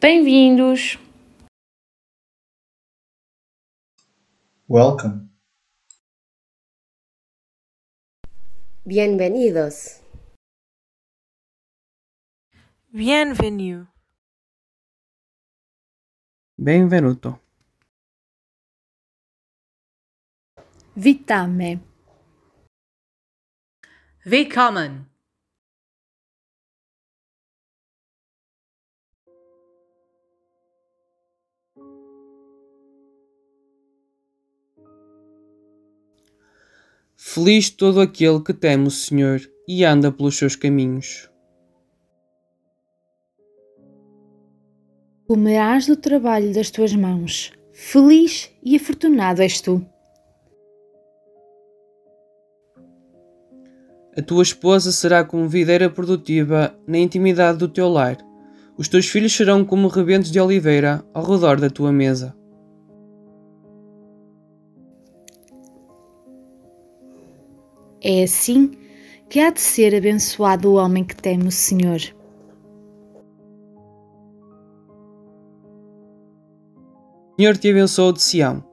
Bem-vindos! Welcome. Bienvenidos. Bienvenue. Benvenuto. Vitame. Willkommen. Feliz todo aquele que teme o Senhor e anda pelos seus caminhos. Comerás do trabalho das tuas mãos. Feliz e afortunado és tu. A tua esposa será como videira produtiva na intimidade do teu lar. Os teus filhos serão como rebentos de oliveira ao redor da tua mesa. É assim que há de ser abençoado o homem que teme o Senhor. O Senhor te abençoe de Sião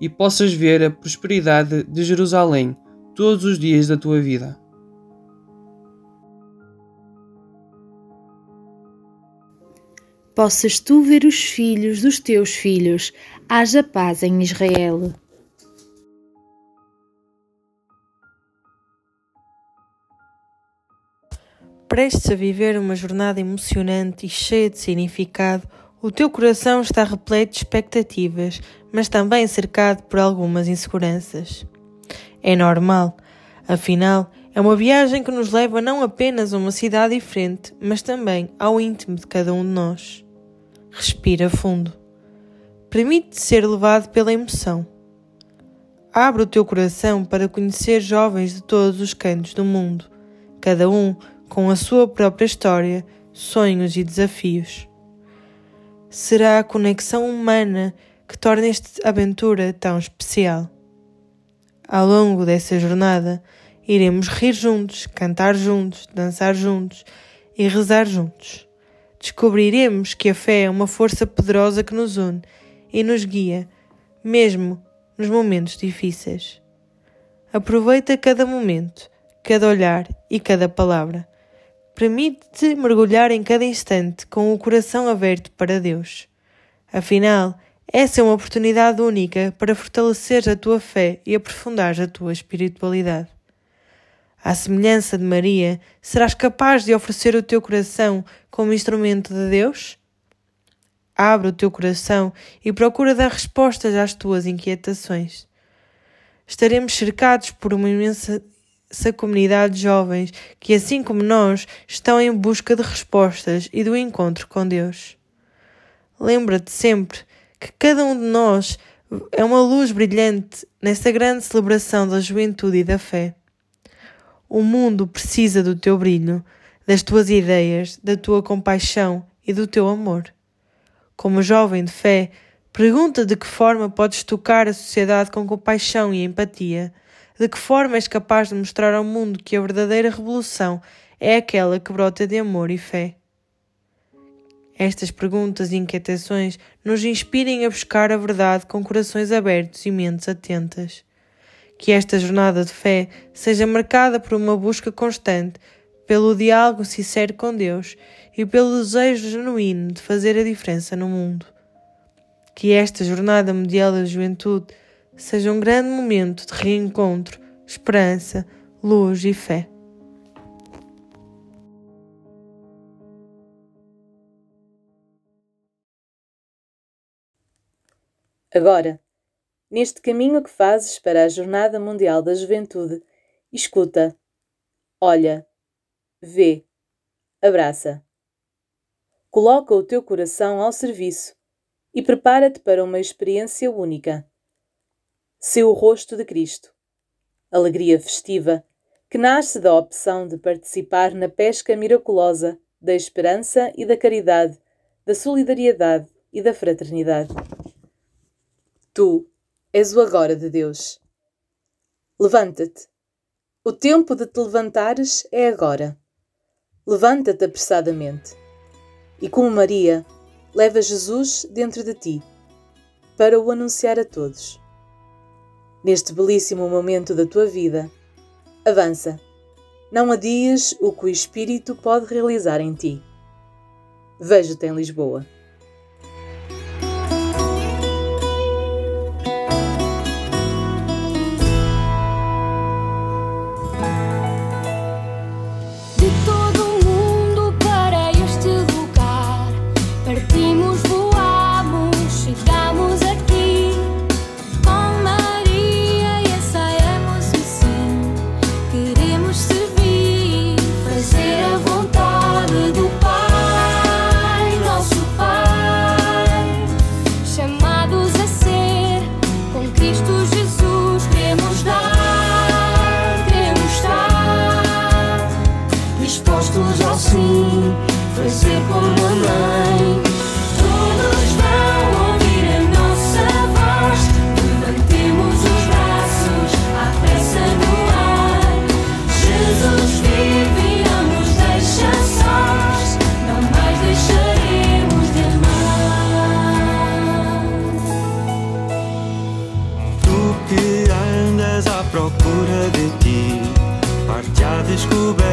e possas ver a prosperidade de Jerusalém todos os dias da tua vida. Possas tu ver os filhos dos teus filhos, haja paz em Israel. Prestes a viver uma jornada emocionante e cheia de significado, o teu coração está repleto de expectativas, mas também cercado por algumas inseguranças. É normal, afinal, é uma viagem que nos leva não apenas a uma cidade diferente, mas também ao íntimo de cada um de nós. Respira fundo. Permite-te ser levado pela emoção. Abre o teu coração para conhecer jovens de todos os cantos do mundo, cada um com a sua própria história, sonhos e desafios. Será a conexão humana que torna esta aventura tão especial. Ao longo dessa jornada, iremos rir juntos, cantar juntos, dançar juntos e rezar juntos. Descobriremos que a fé é uma força poderosa que nos une e nos guia, mesmo nos momentos difíceis. Aproveita cada momento, cada olhar e cada palavra. Permite-te mergulhar em cada instante com o coração aberto para Deus. Afinal, essa é uma oportunidade única para fortalecer a tua fé e aprofundar a tua espiritualidade. À semelhança de Maria, serás capaz de oferecer o teu coração como instrumento de Deus? Abre o teu coração e procura dar respostas às tuas inquietações. Estaremos cercados por uma imensa essa comunidade de jovens que, assim como nós, estão em busca de respostas e do encontro com Deus. Lembra-te sempre que cada um de nós é uma luz brilhante nessa grande celebração da juventude e da fé. O mundo precisa do teu brilho, das tuas ideias, da tua compaixão e do teu amor. Como jovem de fé, pergunta de que forma podes tocar a sociedade com compaixão e empatia de que forma és capaz de mostrar ao mundo que a verdadeira revolução é aquela que brota de amor e fé? Estas perguntas e inquietações nos inspirem a buscar a verdade com corações abertos e mentes atentas. Que esta jornada de fé seja marcada por uma busca constante, pelo diálogo sincero com Deus e pelo desejo genuíno de fazer a diferença no mundo. Que esta Jornada Mundial da Juventude seja um grande momento de reencontro, esperança, luz e fé. Agora, neste caminho que fazes para a Jornada Mundial da Juventude, escuta, olha, vê, abraça. Coloca o teu coração ao serviço e prepara-te para uma experiência única seu rosto de Cristo. Alegria festiva que nasce da opção de participar na pesca miraculosa da esperança e da caridade, da solidariedade e da fraternidade. Tu és o agora de Deus. Levanta-te. O tempo de te levantares é agora. Levanta-te apressadamente. E como Maria, leva Jesus dentro de ti, para o anunciar a todos. Neste belíssimo momento da tua vida, avança. Não adies o que o Espírito pode realizar em ti. Vejo-te em Lisboa. descobrir.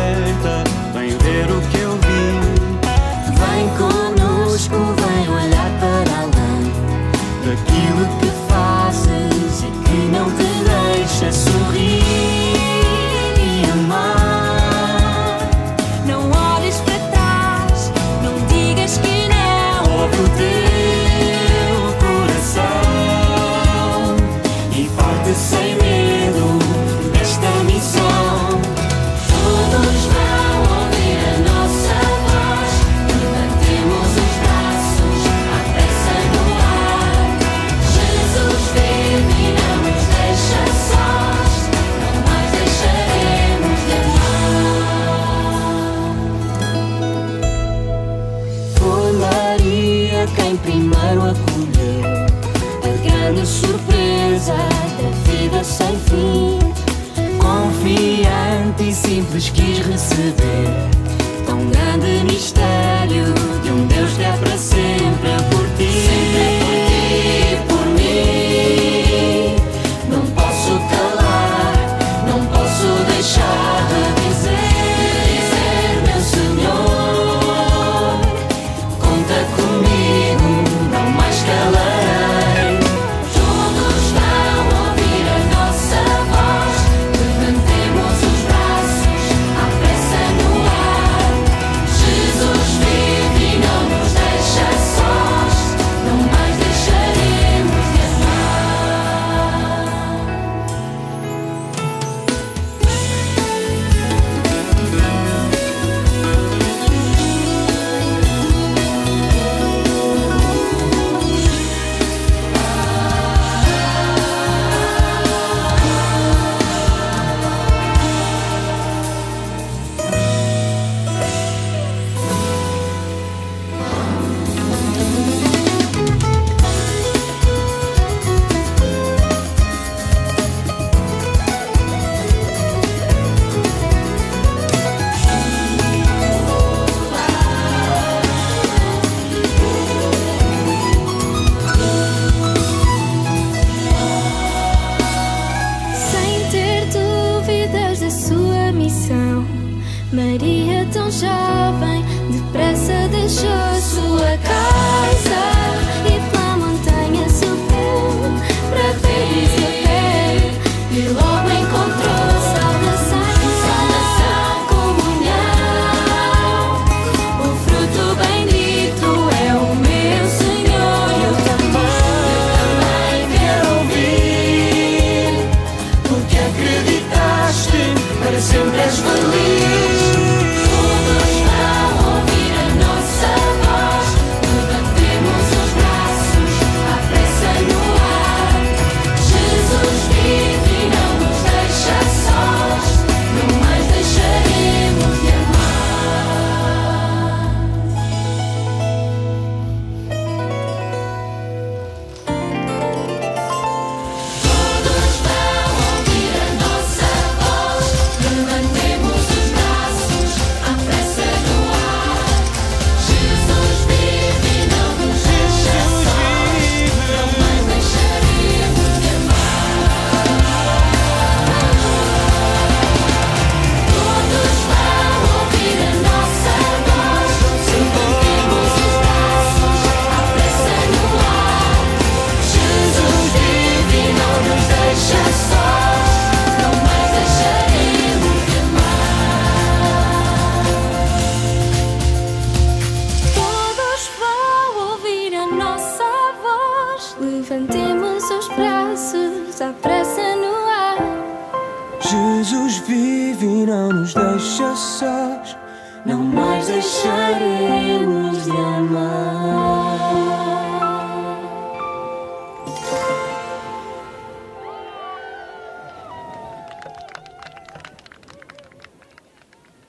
Maria tão jovem, depressa deixou. Deixa sós, não mais deixaremos.